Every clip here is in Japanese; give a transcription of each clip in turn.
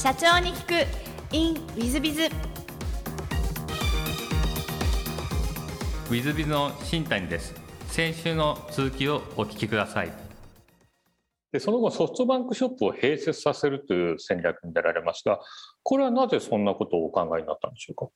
社長に聞く。In ウィズビズウィズビズの新谷です。先週の続きをお聞きください。でその後ソフトバンクショップを併設させるという戦略に出られますがこれはなぜそんなことをお考えになったんでしょうか？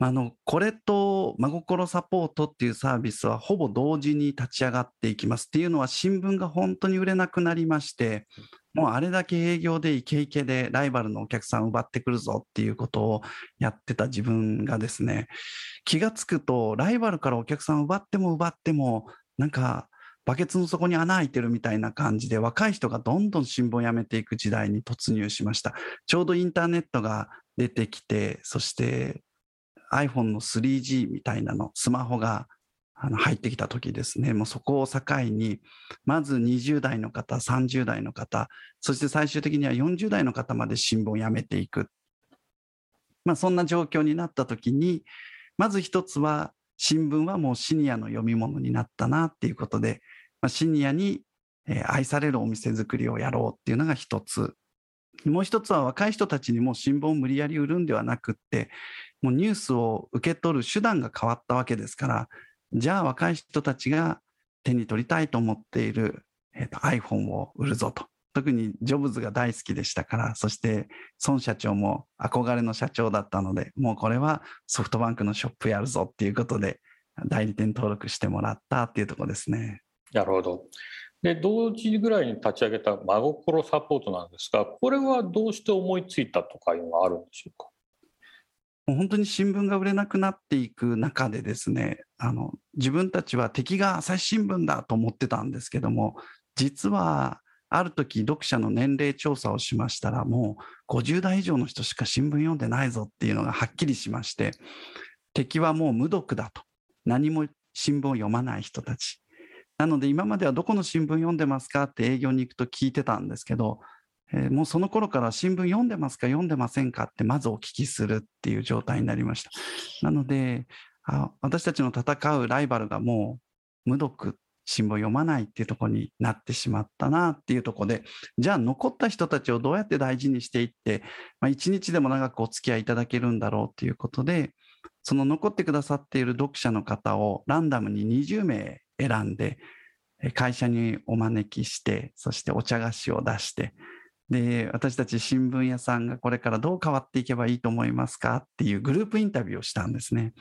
あのこれと真心サポートっていうサービスはほぼ同時に立ち上がっていきます。っていうのは新聞が本当に売れなくなりましてもうあれだけ営業でイケイケでライバルのお客さんを奪ってくるぞっていうことをやってた自分がですね気がつくとライバルからお客さんを奪っても奪ってもなんかバケツの底に穴開いてるみたいな感じで若い人がどんどん新聞をやめていく時代に突入しました。ちょうどインターネットが出てきてそして iPhone の 3G みたいなのスマホがあの入ってきた時ですね、もうそこを境に、まず20代の方、30代の方、そして最終的には40代の方まで新聞をやめていく。まあ、そんな状況になった時に、まず一つは、新聞はもうシニアの読み物になったなっていうことで、まあ、シニアに愛されるお店作りをやろうっていうのが一つ。もう一つは若い人たちにも新聞を無理やり売るんではなくって、もうニュースを受け取る手段が変わったわけですから、じゃあ若い人たちが手に取りたいと思っている、えーと、iPhone を売るぞと。特にジョブズが大好きでしたから、そして孫社長も憧れの社長だったので、もうこれはソフトバンクのショップやるぞっていうことで、代理店登録してもらったっていうとこですね。なるほど。で、同時ぐらいに立ち上げた真心サポートなんですが、これはどうして思いついたとかいうのがあるんでしょうか？もう本当に新聞が売れなくなっていく中でですね、あの自分たちは敵が朝日新聞だと思ってたんですけども、実はある時読者の年齢調査をしましたら、もう50代以上の人しか新聞読んでないぞっていうのがはっきりしまして、敵はもう無読だと。何も新聞を読まない人たち。なので今まではどこの新聞読んでますかって営業に行くと聞いてたんですけど、えー、もうその頃から新聞読んでますか？読んでませんか？ってまずお聞きするっていう状態になりました。なので、あ私たちの戦うライバルがもう無読新聞読まないっていうところになってしまったなっていうところでじゃあ残った人たちをどうやって大事にしていって、まあ、一日でも長くお付き合いいただけるんだろうということでその残ってくださっている読者の方をランダムに20名選んで会社にお招きしてそしてお茶菓子を出してで私たち新聞屋さんがこれからどう変わっていけばいいと思いますか？っていうグループインタビューをしたんですね。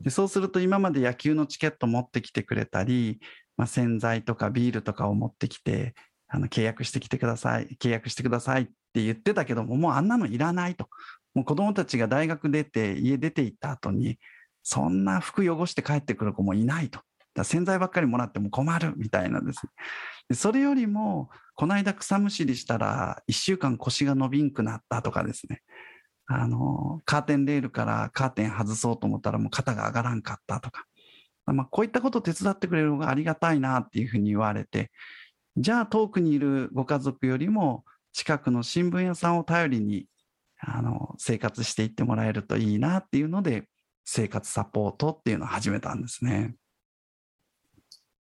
でそうすると今まで野球のチケット持ってきてくれたり、まあ、洗剤とかビールとかを持ってきてあの契約してきてください契約してくださいって言ってたけどももうあんなのいらないと。もう子どもたちが大学出て家出て行った後にそんな服汚して帰ってくる子もいないと。洗剤ばっかりもらっても困るみたいなですね。でそれよりもこの間草むしりしたら1週間腰が伸びんくなったとかですね。あのカーテンレールからカーテン外そうと思ったらもう肩が上がらんかったとか、まあ、こういったことを手伝ってくれるのがありがたいなっていうふうに言われてじゃあ遠くにいるご家族よりも近くの新聞屋さんを頼りにあの生活していってもらえるといいなっていうので生活サポートっていうのを始めたんですね。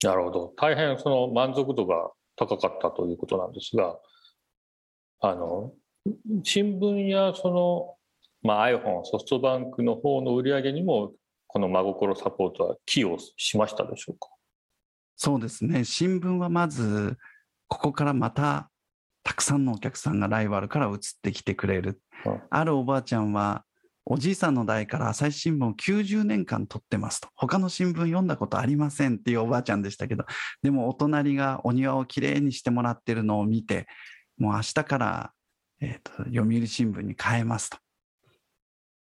なるほど大変その満足度が高かったということなんですが、あの、新聞やその、まあ、iPhone、ソフトバンクの方の売り上げにも、この真心サポートは寄与しましたでしょうか？そうですね。新聞はまず、ここからまた、たくさんのお客さんがライバルから移ってきてくれる。うん、あるおばあちゃんは、おじいさんの代から朝日新聞を90年間取ってますと。他の新聞読んだことありませんっていうおばあちゃんでしたけど、でもお隣がお庭をきれいにしてもらってるのを見て、もう明日から、えーと、読売新聞に変えますと。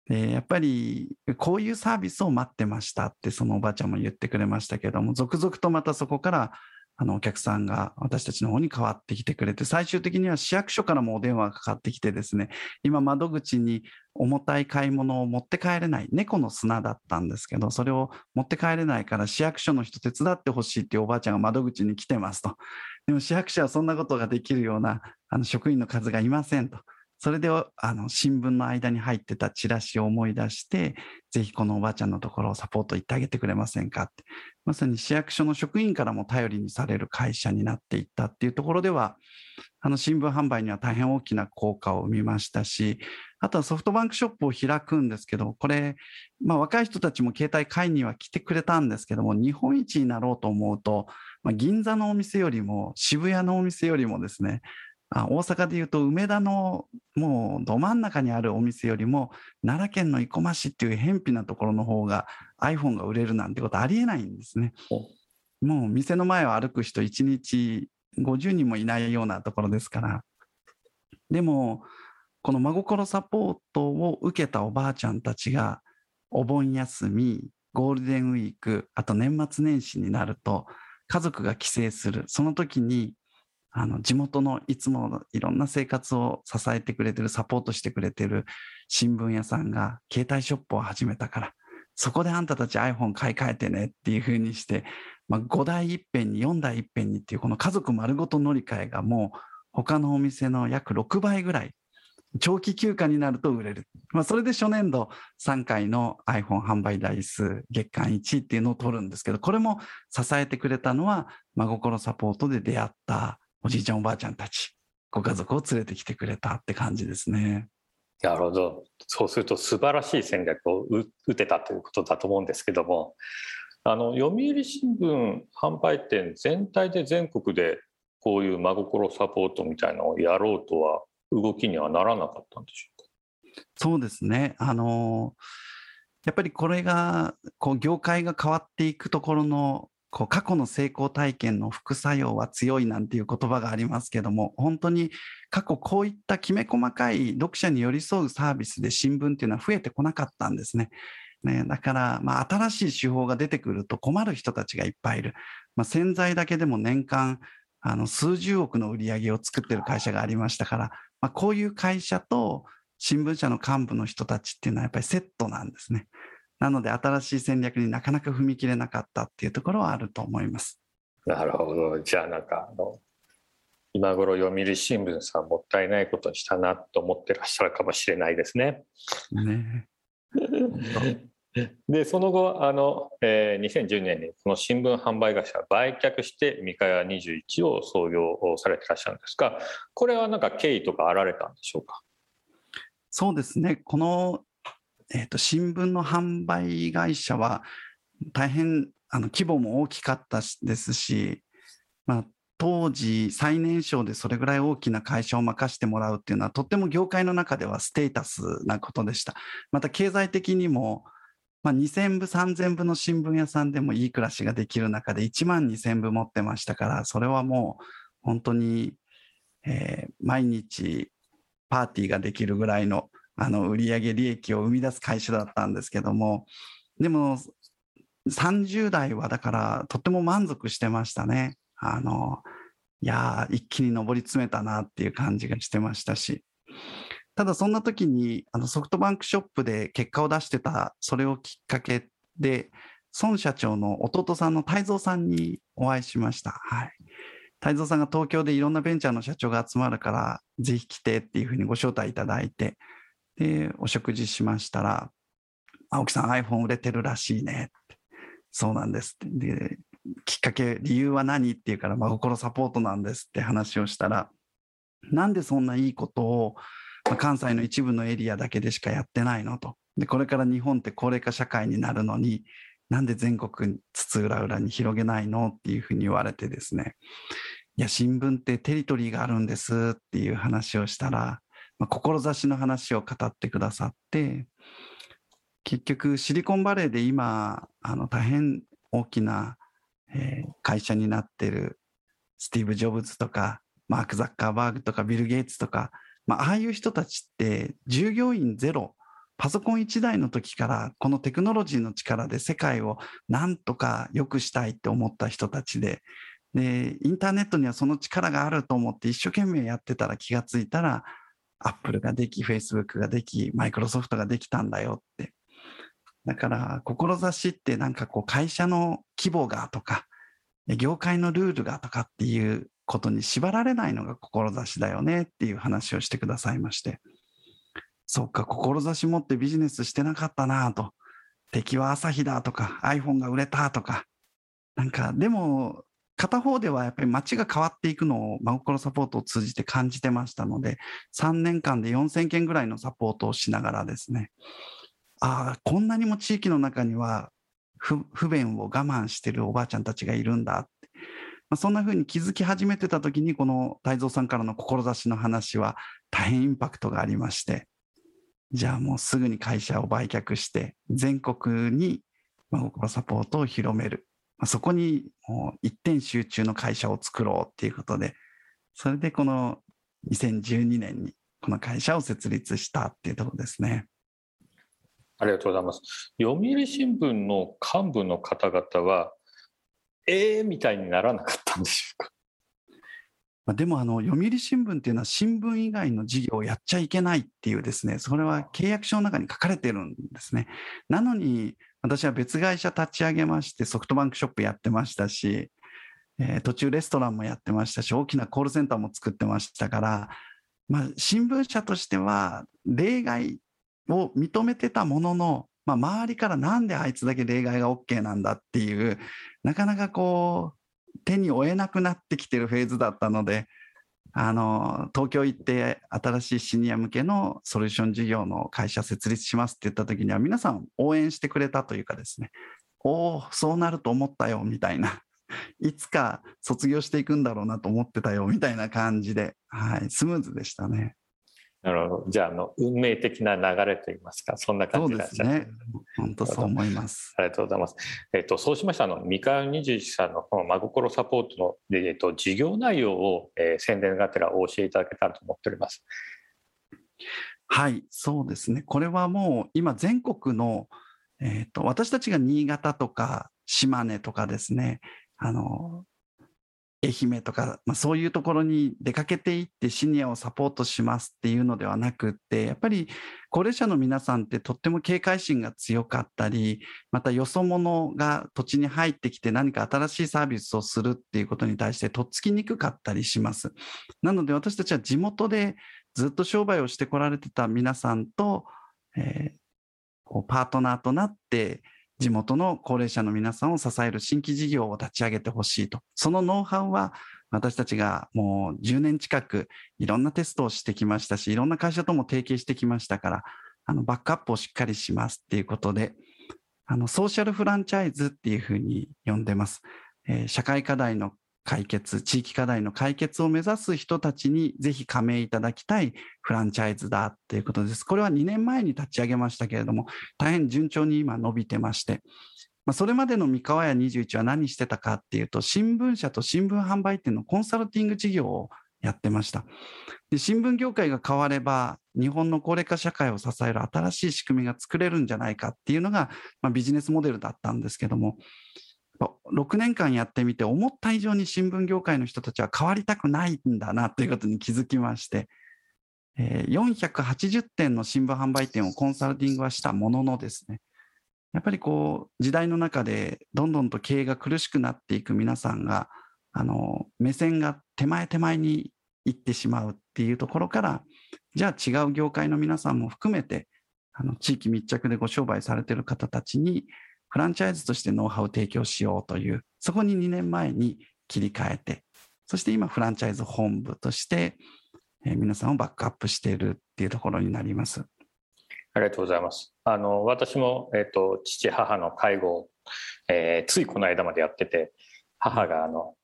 でやっぱりこういうサービスを待ってましたってそのおばあちゃんも言ってくれましたけども続々とまたそこからあのお客さんが私たちの方に変わってきてくれて最終的には市役所からもお電話がかかってきてですね今窓口に重たい買い物を持って帰れない猫の砂だったんですけどそれを持って帰れないから市役所の人手伝ってほしいっていうおばあちゃんが窓口に来てますと。でも市役所はそんなことができるようなあの職員の数がいませんと。それであの新聞の間に入ってたチラシを思い出して、ぜひこのおばあちゃんのところをサポート行ってあげてくれませんかって、まさに市役所の職員からも頼りにされる会社になっていったっていうところでは、あの新聞販売には大変大きな効果を生みましたし、あとはソフトバンクショップを開くんですけど、これ、まあ、若い人たちも携帯買いには来てくれたんですけども、日本一になろうと思うと、まあ、銀座のお店よりも渋谷のお店よりもですね、あ大阪でいうと梅田のもうど真ん中にあるお店よりも奈良県の生駒市っていう偏僻なところの方が iPhone が売れるなんてことありえないんですね。もう店の前を歩く人1日50人もいないようなところですから。でもこの真心サポートを受けたおばあちゃんたちがお盆休みゴールデンウィークあと年末年始になると家族が帰省するその時にあの地元のいつものいろんな生活を支えてくれてるサポートしてくれてる新聞屋さんが携帯ショップを始めたからそこであんたたち iPhone 買い替えてねっていう風にして、まあ、5台いっぺんに4台いっぺんにっていうこの家族丸ごと乗り換えがもう他のお店の約6倍ぐらい長期休暇になると売れる。まあ、それで初年度3回の iPhone 販売台数月間1位っていうのを取るんですけど、これも支えてくれたのは真心サポートで出会ったおじいちゃんおばあちゃんたち、ご家族を連れてきてくれたって感じですね。なるほど。そうすると素晴らしい戦略を打てたということだと思うんですけども、あの読売新聞販売店全体で全国でこういう真心サポートみたいなのをやろうとは動きにはならなかったんでしょうか？そうですね。あのやっぱりこれがこう業界が変わっていくところのこう過去の成功体験の副作用は強いなんていう言葉がありますけども本当に過去こういったきめ細かい読者に寄り添うサービスで新聞っていうのは増えてこなかったんですね。ね、だから、まあ、新しい手法が出てくると困る人たちがいっぱいいる。まあ、洗剤だけでも年間あの数十億の売り上げを作ってる会社がありましたから、まあ、こういう会社と新聞社の幹部の人たちっていうのはやっぱりセットなんですね。なので新しい戦略になかなか踏み切れなかったっていうところはあると思います。なるほど。じゃあなんかあの今頃読売新聞さんもったいないことにしたなと思ってらっしゃるかもしれないですね。ね でその後あの、えー、2010年にこの新聞販売会社売却して三河屋21を創業されてらっしゃるんですがこれはなんか経緯とかあられたんでしょうか？そうですねこの、えーと、新聞の販売会社は大変あの規模も大きかったですし、まあ、当時最年少でそれぐらい大きな会社を任せてもらうっていうのはとっても業界の中ではステータスなことでした。また経済的にもまあ、2000部、3000部の新聞屋さんでもいい暮らしができる中で1万2000部持ってましたから、それはもう本当に、えー、毎日パーティーができるぐらいのあの売上利益を生み出す会社だったんですけども、でも30代はだからとっても満足してましたね。あの、いや一気に上り詰めたなっていう感じがしてましたし。ただそんな時にあのソフトバンクショップで結果を出してたそれをきっかけで孫社長の弟さんの泰造さんにお会いしました。はい。泰造さんが東京でいろんなベンチャーの社長が集まるからぜひ来てっていうふうにご招待いただいてでお食事しましたら青木さん iPhone 売れてるらしいね。ってそうなんですって。できっかけ理由は何って言うから真心サポートなんですって話をしたらなんでそんないいことを関西の一部のエリアだけでしかやってないのと。で、これから日本って高齢化社会になるのに、なんで全国津々浦々に広げないのっていうふうに言われてですね、いや、新聞ってテリトリーがあるんですっていう話をしたら、まあ、志の話を語ってくださって、結局シリコンバレーで今、あの大変大きな、えー、会社になってるスティーブ・ジョブズとか、マーク・ザッカーバーグとかビル・ゲイツとか、まあ、あいう人たちって従業員ゼロパソコン1台の時からこのテクノロジーの力で世界をなんとか良くしたいって思った人たちででインターネットにはその力があると思って一生懸命やってたら気がついたらアップルができフェイスブックができマイクロソフトができたんだよってだから志ってなんかこう会社の規模がとか業界のルールがとかっていうことに縛られないのが志だよねっていう話をしてくださいましてそっか、志持ってビジネスしてなかったなと。敵は朝日だとか、iPhone が売れたとか。なんか、でも、片方ではやっぱり街が変わっていくのを真心サポートを通じて感じてましたので、3年間で4000件ぐらいのサポートをしながらですね、ああ、こんなにも地域の中には不便を我慢してるおばあちゃんたちがいるんだって、まあ、そんな風に気づき始めてた時に、この太蔵さんからの志の話は大変インパクトがありまして、じゃあもうすぐに会社を売却して、全国に真心サポートを広める。そこにもう一点集中の会社を作ろうっていうことで、それでこの2012年にこの会社を設立したっていうところですね。ありがとうございます。読売新聞の幹部の方々は、ええー、みたいにならなかったんでしょうか？まあ、でもあの読売新聞っていうのは新聞以外の事業をやっちゃいけないっていうですね、それは契約書の中に書かれてるんですね。なのに私は別会社立ち上げましてソフトバンクショップやってましたし、えー、途中レストランもやってましたし、大きなコールセンターも作ってましたから、まあ、新聞社としては例外を認めてたものの、まあ、周りからなんであいつだけ例外が OK なんだっていう、なかなかこう、手に負えなくなってきてるフェーズだったので、あの、東京行って新しいシニア向けのソリューション事業の会社設立しますって言った時には皆さん応援してくれたというかですね、おお、そうなると思ったよみたいな、いつか卒業していくんだろうなと思ってたよみたいな感じで、はい、スムーズでしたね。なるほど。じゃあ、あの、運命的な流れといいますか、そんな感じでですね。本当そう思います。ありがとうございます。えっと、そうしましたあの、三河二十一さんのこの真心サポートの、えっと、事業内容を、えー、宣伝がてらお教えいただけたらと思っております。はい、そうですね。これはもう、今、全国の、えっと、私たちが新潟とか島根とかですね、あの、愛媛とか、まあ、そういうところに出かけていってシニアをサポートしますっていうのではなくってやっぱり高齢者の皆さんってとっても警戒心が強かったりまたよそ者が土地に入ってきて何か新しいサービスをするっていうことに対してとっつきにくかったりします。なので私たちは地元でずっと商売をしてこられてた皆さんと、えー、こうパートナーとなって地元の高齢者の皆さんを支える新規事業を立ち上げてほしいと。そのノウハウは私たちがもう10年近くいろんなテストをしてきましたし、いろんな会社とも提携してきましたから、あのバックアップをしっかりしますっていうことで、あのソーシャルフランチャイズっていうふうに呼んでます。えー、社会課題の解決、地域課題の解決を目指す人たちにぜひ加盟いただきたいフランチャイズだっていうことです。これは2年前に立ち上げましたけれども、大変順調に今伸びてまして、まあ、それまでの三河屋21は何してたかっていうと、新聞社と新聞販売店のコンサルティング事業をやってました。で新聞業界が変われば、日本の高齢化社会を支える新しい仕組みが作れるんじゃないかっていうのが、まあ、ビジネスモデルだったんですけども、6年間やってみて思った以上に新聞業界の人たちは変わりたくないんだなということに気づきまして、え480点の新聞販売店をコンサルティングはしたもののですね、やっぱりこう時代の中でどんどんと経営が苦しくなっていく皆さんが、あの目線が手前手前に行ってしまうっていうところから、じゃあ違う業界の皆さんも含めて、あの地域密着でご商売されてる方たちに、フランチャイズとしてノウハウを提供しようという、そこに2年前に切り替えて、そして今フランチャイズ本部として、えー、皆さんをバックアップしているっていうところになります。ありがとうございます。あの私も、えーと、父母の介護を、えー、ついこの間までやってて母があの、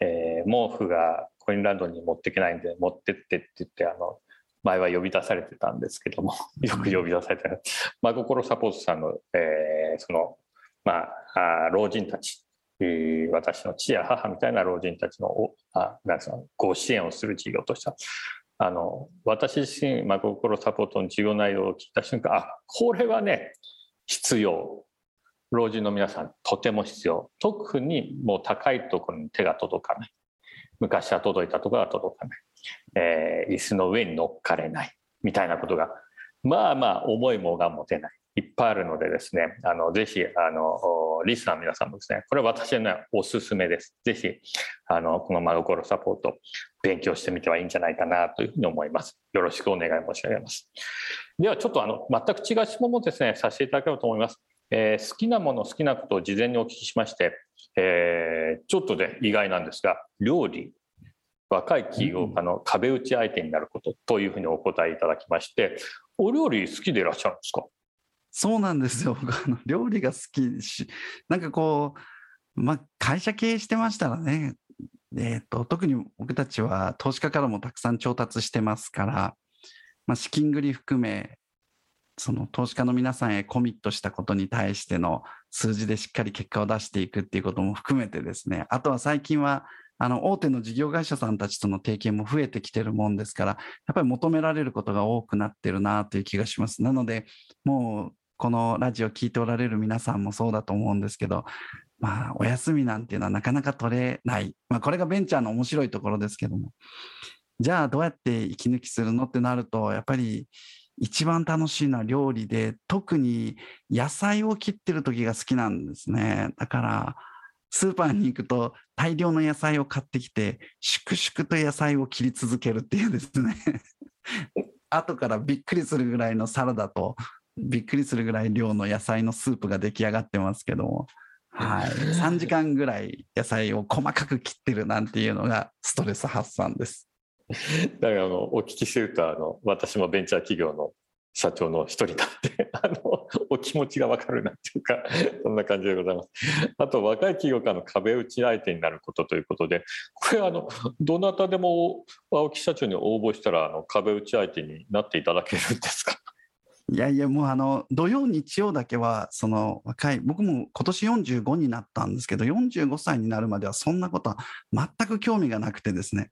えー、毛布がコインランドに持っていけないんで持ってってって言ってあの前は呼び出されてたんですけどもよく呼び出されて真心サポートさんの、えー、そのまあ、老人たち、私の父や母みたいな老人たちのあなんですかご支援をする事業としてはあの私自身真心サポートの事業内容を聞いた瞬間あこれはね必要。老人の皆さんとても必要。特にもう高いところに手が届かない。昔は届いたところは届かない、えー、椅子の上に乗っかれない。みたいなことがまあまあ思いもが持てない。いっぱいあるのでですね、あのぜひあのリスナーの皆さんもですね、これは私のおすすめです。ぜひあのこの真心サポート勉強してみてはいいんじゃないかなというふうに思います。よろしくお願い申し上げます。ではちょっとあの全く違う質問もですねさせていただければと思います。えー好きなもの好きなことを事前にお聞きしまして、えーちょっとで意外なんですが料理若い起業家の壁打ち相手になることというふうにお答えいただきましてお料理好きでいらっしゃるんですか？そうなんですよ。僕あの料理が好きし、なんかこう、まあ、会社経営してましたらね、えーと、特に僕たちは投資家からもたくさん調達してますから、まあ、資金繰り含め、その投資家の皆さんへコミットしたことに対しての数字でしっかり結果を出していくっていうことも含めてですね、あとは最近はあの大手の事業会社さんたちとの提携も増えてきてるもんですから、やっぱり求められることが多くなってるなという気がします。なので、もうこのラジオ聞いておられる皆さんもそうだと思うんですけど、まあ、お休みなんていうのはなかなか取れない。まあ、これがベンチャーの面白いところですけども。じゃあ、どうやって息抜きするのってなると、やっぱり一番楽しいのは料理で、特に野菜を切ってる時が好きなんですね。だから、スーパーに行くと大量の野菜を買ってきて、粛々と野菜を切り続けるっていうですね。後からびっくりするぐらいのサラダと、びっくりするぐらい量の野菜のスープが出来上がってますけども、はい、3時間ぐらい野菜を細かく切ってるなんていうのがストレス発散です。だからあのお聞きするとあの私もベンチャー企業の社長の一人なんであのお気持ちが分かるなっていうか そんな感じでございます。あと若い企業家の壁打ち相手になることということでこれあのどなたでも青木社長に応募したらあの壁打ち相手になっていただけるんですか？いやいや、もうあの土曜、日曜だけは、その若い、僕も今年45になったんですけど、45歳になるまではそんなことは全く興味がなくてですね、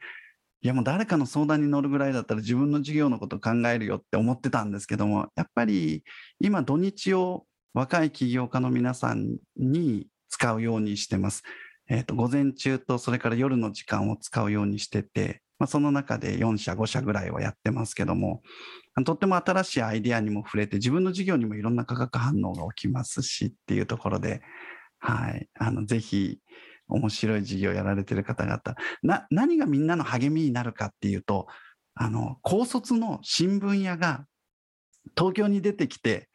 いやもう誰かの相談に乗るぐらいだったら自分の事業のこと考えるよって思ってたんですけども、やっぱり今、土日を若い起業家の皆さんに使うようにしてます。えー、と午前中とそれから夜の時間を使うようにしてて、まあ、その中で4社、5社ぐらいはやってますけども、とっても新しいアイデアにも触れて、自分の事業にもいろんな化学反応が起きますしっていうところで、はい、あのぜひ面白い事業をやられてる方々な、何がみんなの励みになるかっていうと、あの高卒の新聞屋が東京に出てきて、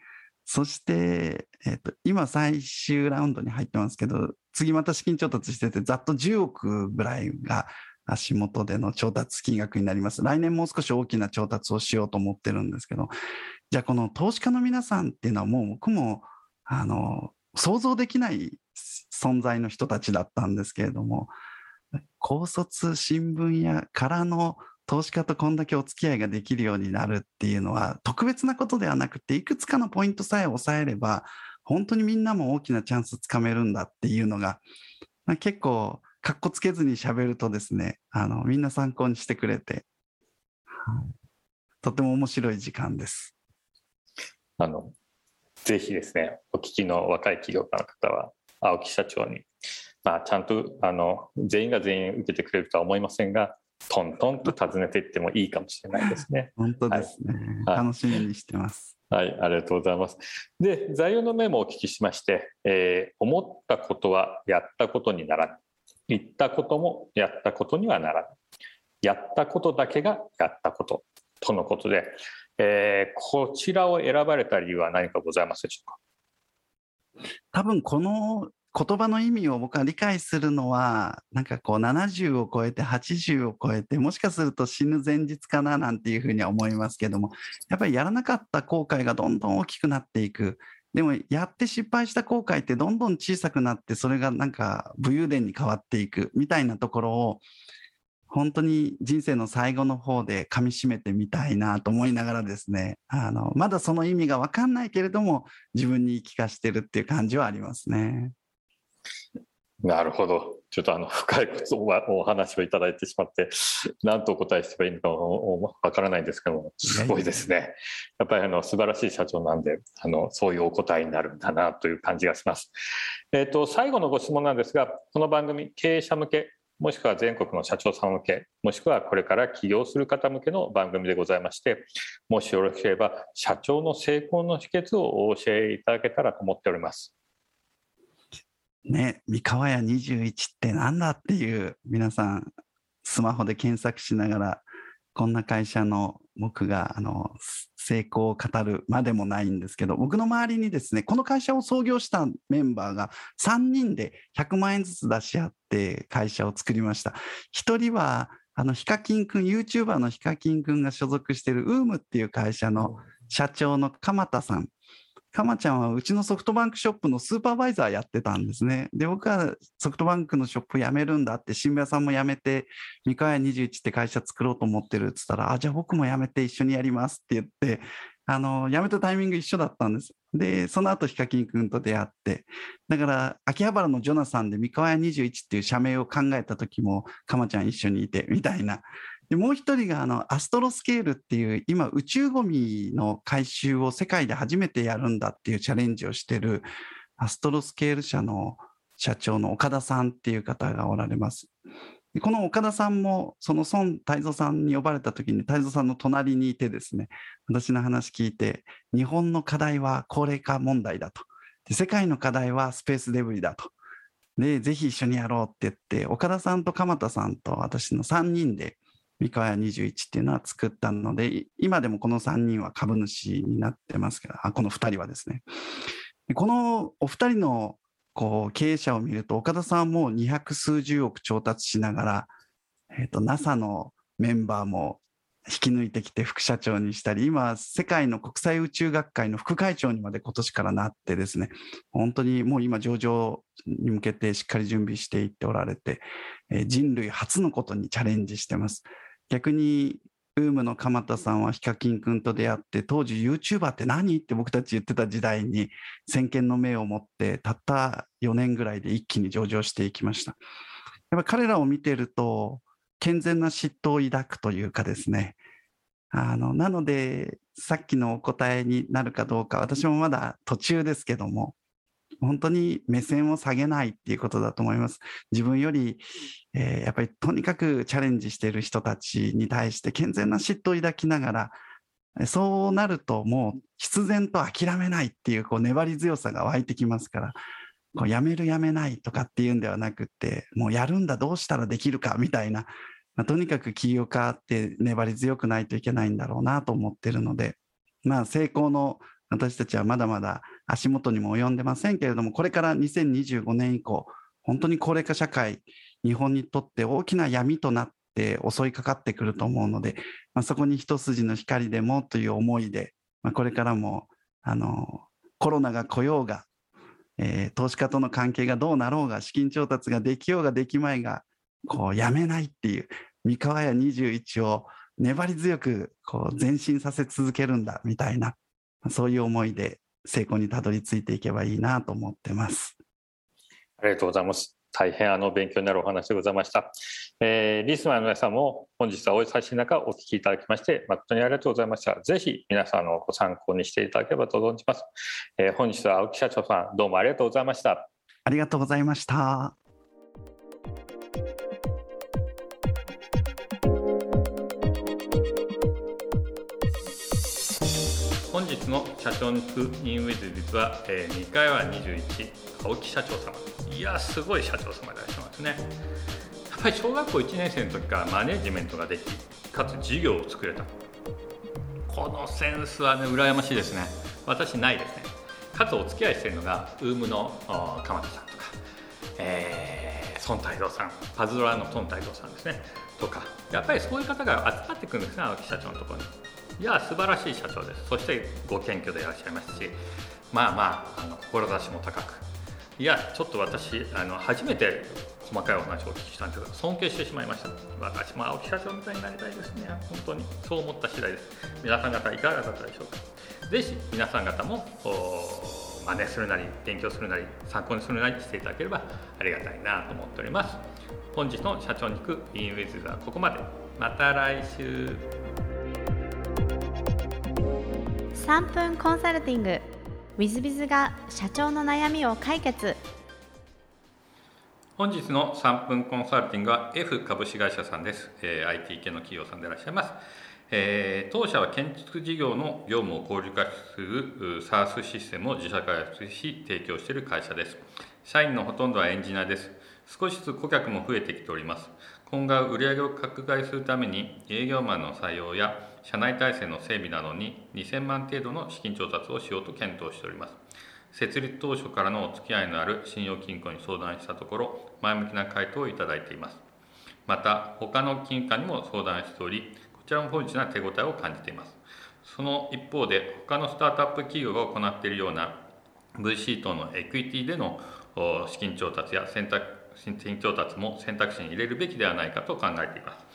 そして、えっと今、最終ラウンドに入ってますけど、次また資金調達してて、ざっと10億ぐらいが足元での調達金額になります。来年もう少し大きな調達をしようと思ってるんですけど、じゃあこの投資家の皆さんっていうのはもう僕も、あの、想像できない存在の人たちだったんですけれども、高卒新聞屋からの投資家とこんだけお付き合いができるようになるっていうのは特別なことではなくて、いくつかのポイントさえ抑えれば、本当にみんなも大きなチャンスつかめるんだっていうのが、結構、かっこつけずに喋るとですね、あの、みんな参考にしてくれて、とても面白い時間です。あのぜひですねお聞きの若い企業家の方は青木社長に、まあ、ちゃんとあの全員が全員受けてくれるとは思いませんがトントンと訪ねていってもいいかもしれないですね。本当ですね。はい楽しみにしてます。はい、ありがとうございます。で、材料のメモをお聞きしまして、えー思ったことはやったことにならない。言ったこともやったことにはならない。やったことだけがやったこととのことで、えーこちらを選ばれた理由は何かございますでしょうか？多分この言葉の意味を僕は理解するのは、なんかこう70を超えて80を超えて、もしかすると死ぬ前日かななんていうふうには思いますけども、やっぱりやらなかった後悔がどんどん大きくなっていく。でもやって失敗した後悔ってどんどん小さくなって、それがなんか武勇伝に変わっていくみたいなところを、本当に人生の最後の方で噛み締めてみたいなと思いながらですね、あの、まだその意味がわかんないけれども、自分に言い聞かしてるっていう感じはありますね。なるほど。ちょっとあの深いことお話をいただいてしまって、何とお答えしてばいいのかわからないんですけども、すごいですね。やっぱりあの素晴らしい社長なんで、あのそういうお答えになるんだなという感じがします。えっ、と最後のご質問なんですが、この番組経営者向けもしくは全国の社長さん向け、もしくはこれから起業する方向けの番組でございまして、もしよろしければ社長の成功の秘訣をお教えいただけたらと思っております。ね、三河屋21ってなんだっていう皆さんスマホで検索しながらこんな会社の僕があの成功を語るまでもないんですけど僕の周りにですねこの会社を創業したメンバーが3人で100万円ずつ出し合って会社を作りました。1人はあのヒカキンくん YouTuber のヒカキンくんが所属している UM っていう会社の社長の鎌田さん。かまちゃんはうちのソフトバンクショップのスーパーバイザーやってたんですね。で、僕はソフトバンクのショップ辞めるんだって、新聞屋さんも辞めて、三河屋21って会社作ろうと思ってるって言ったら、あ、じゃあ僕も辞めて一緒にやりますって言って、あの、辞めたタイミング一緒だったんです。で、その後、ヒカキン君と出会って、だから、秋葉原のジョナサンで三河屋21っていう社名を考えた時も、かまちゃん一緒にいて、みたいな。でもう一人があのアストロスケールっていう今宇宙ゴミの回収を世界で初めてやるんだっていうチャレンジをしてるアストロスケール社の社長の岡田さんっていう方がおられます。でこの岡田さんもその孫泰造さんに呼ばれた時に泰造さんの隣にいてですね私の話聞いて日本の課題は高齢化問題だとで世界の課題はスペースデブリだとでぜひ一緒にやろうって言って岡田さんと鎌田さんと私の3人で三河屋21っていうのは作ったので、今でもこの3人は株主になってますけど、あこの2人はですね。このお二人のこう経営者を見ると、岡田さんもう200数十億調達しながら、えー、NASA のメンバーも引き抜いてきて副社長にしたり、今、世界の国際宇宙学会の副会長にまで今年からなってですね、本当にもう今、上場に向けてしっかり準備していっておられて、人類初のことにチャレンジしてます。逆にウームの鎌田さんはヒカキン君と出会って当時 YouTuber って何って僕たち言ってた時代に先見の目を持ってたった4年ぐらいで一気に上場していきました。やっぱ彼らを見てると健全な嫉妬を抱くというかですね。あのなのでさっきのお答えになるかどうか私もまだ途中ですけども本当に目線を下げないっていうことだと思います。自分より、えー、やっぱりとにかくチャレンジしている人たちに対して健全な嫉妬を抱きながら、そうなるともう必然と諦めないっていうこう粘り強さが湧いてきますから、こうやめるやめないとかっていうんではなくて、もうやるんだどうしたらできるかみたいな、まあ、とにかく起業家って粘り強くないといけないんだろうなと思ってるので、まあ成功の私たちはまだまだ足元にも及んでませんけれども、これから2025年以降、本当に高齢化社会、日本にとって大きな闇となって襲いかかってくると思うので、まあ、そこに一筋の光でもという思いで、まあ、これからもあのコロナが来ようが、えー、投資家との関係がどうなろうが、資金調達ができようができまいが、こうやめないっていう、三河屋21を粘り強くこう前進させ続けるんだみたいな、そういう思いで成功にたどり着いていけばいいなと思ってます。ありがとうございます。大変あの勉強になるお話でございました。えー、リスナーの皆さんも本日はお忙しい中お聞きいただきまして誠にありがとうございました。ぜひ皆さんのご参考にしていただければと存じます。えー、本日は青木社長さんどうもありがとうございました。ありがとうございました。本日の社長に聞くインウィズビズは、えー、2回は21青木社長様。いやすごい社長様でいらっしゃいますね。やっぱり小学校1年生の時からマネジメントができかつ事業を作れた。このセンスはね羨ましいですね。私ないですね。かつお付き合いしてるのがウームの鎌田さんとか、えー、孫太蔵さん。パズドラの孫太蔵さんですね。とか。やっぱりそういう方が集まってくるんですね青木社長のところに。いや素晴らしい社長です。そしてご謙虚でいらっしゃいますしまあまああの志も高く。いやちょっと私あの初めて細かいお話をお聞きしたんですけど尊敬してしまいました。私も青木社長みたいになりたいですね。本当に。そう思った次第です。皆さん方いかがだったでしょうか。ぜひ皆さん方も真似するなり勉強するなり参考にするなりしていただければありがたいなと思っております。本日の社長に行くインウィズはここまで。また来週。3分コンサルティング。w i z b i z が社長の悩みを解決。本日の3分コンサルティングは F 株式会社さんです、えー、IT 系の企業さんでいらっしゃいます、えー、当社は建築事業の業務を効率化する SARS システムを自社開発し提供している会社です。社員のほとんどはエンジニアです。少しずつ顧客も増えてきております。今後売上を拡大するために営業マンの採用や社内体制の整備などに2000万程度の資金調達をしようと検討しております。設立当初からのお付き合いのある信用金庫に相談したところ前向きな回答をいただいています。また他の金貨にも相談しておりこちらも本日な手応えを感じています。その一方で他のスタートアップ企業が行っているような VC 等のエクイティでの資金調達や選択資金調達も選択肢に入れるべきではないかと考えています。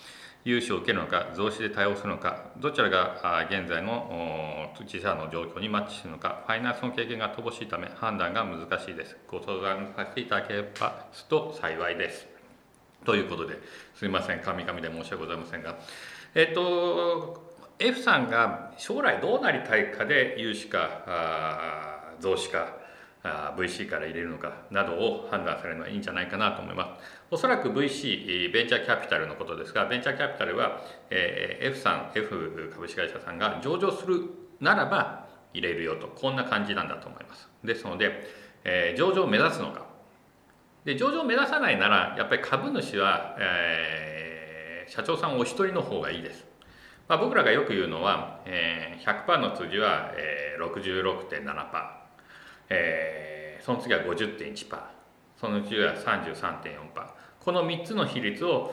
融資を受けるのか増資で対応するのかどちらが現在の自社の状況にマッチするのかファイナンスの経験が乏しいため判断が難しいです。ご相談させていただければと幸いです。ということですいません。神々で申し訳ございませんが。えっと F さんが将来どうなりたいかで融資か増資か VC から入れるのかなどを判断されるのはいいんじゃないかなと思います。おそらく VC、ベンチャーキャピタルのことですが、ベンチャーキャピタルは、F さん、F 株式会社さんが上場するならば入れるよと、こんな感じなんだと思います。ですので、え上場を目指すのか。で、上場を目指さないなら、やっぱり株主は、えー、社長さんお一人の方がいいです。まあ、僕らがよく言うのは、えー、100%の数字は、えー、66.7%。えー、その次は50.1%その次は33.4%この3つの比率を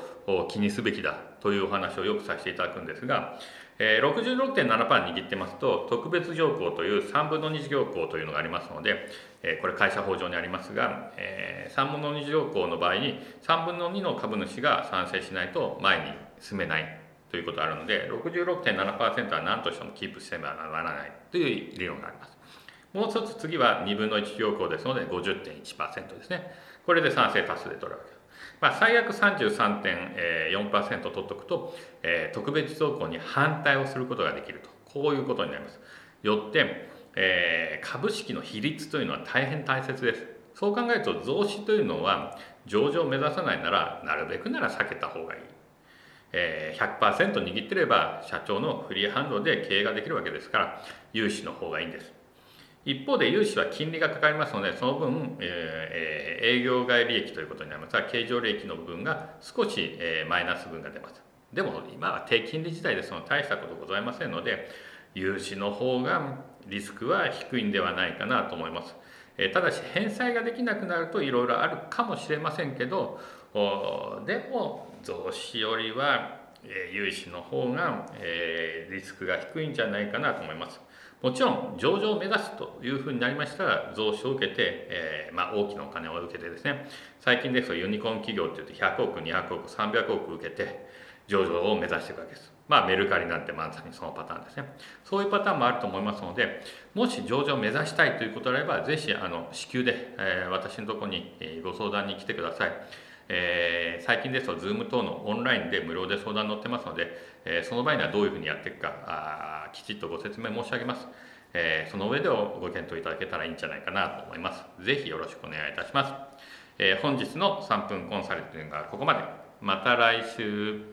気にすべきだというお話をよくさせていただくんですが、えー、66.7%握ってますと特別条項という3分の2条項というのがありますので、えー、これ会社法上にありますが、えー、3分の2条項の場合に3分の2の株主が賛成しないと前に進めないということがあるので66.7%は何としてもキープしてはならないという理論があります。もう一つ次は2分の1行ですので50.1%ですね。これで賛成多数で取るわけです。まあ、最悪33.4%取っておくと、えー、特別条項に反対をすることができると。こういうことになります。よって、えー、株式の比率というのは大変大切です。そう考えると増資というのは上場を目指さないならなるべくなら避けた方がいい。えー、100%握ってれば社長のフリーハンドで経営ができるわけですから融資の方がいいんです。一方で融資は金利がかかりますのでその分、えー、営業外利益ということになりますが経常利益の部分が少し、えー、マイナス分が出ます。でも今は低金利時代ですので大したことございませんので融資の方がリスクは低いんではないかなと思います、えー、ただし返済ができなくなるといろいろあるかもしれませんけどでも増資よりは、えー、融資の方が、えー、リスクが低いんじゃないかなと思います。もちろん上場を目指すというふうになりましたら増資を受けて、えー、まあ、大きなお金を受けてですね。最近ですとユニコーン企業っていって100億200億300億受けて上場を目指していくわけです。まあメルカリなんてまさにそのパターンですね。そういうパターンもあると思いますのでもし上場を目指したいということであればぜひあの至急で、えー、私のところにご相談に来てください。えー、最近ですと Zoom 等のオンラインで無料で相談乗ってますので、えー、その場合にはどういうふうにやっていくかきちっとご説明申し上げます、えー、その上でご検討いただけたらいいんじゃないかなと思います。ぜひよろしくお願いいたします、え本日の3分コンサルティングはここまで。また来週。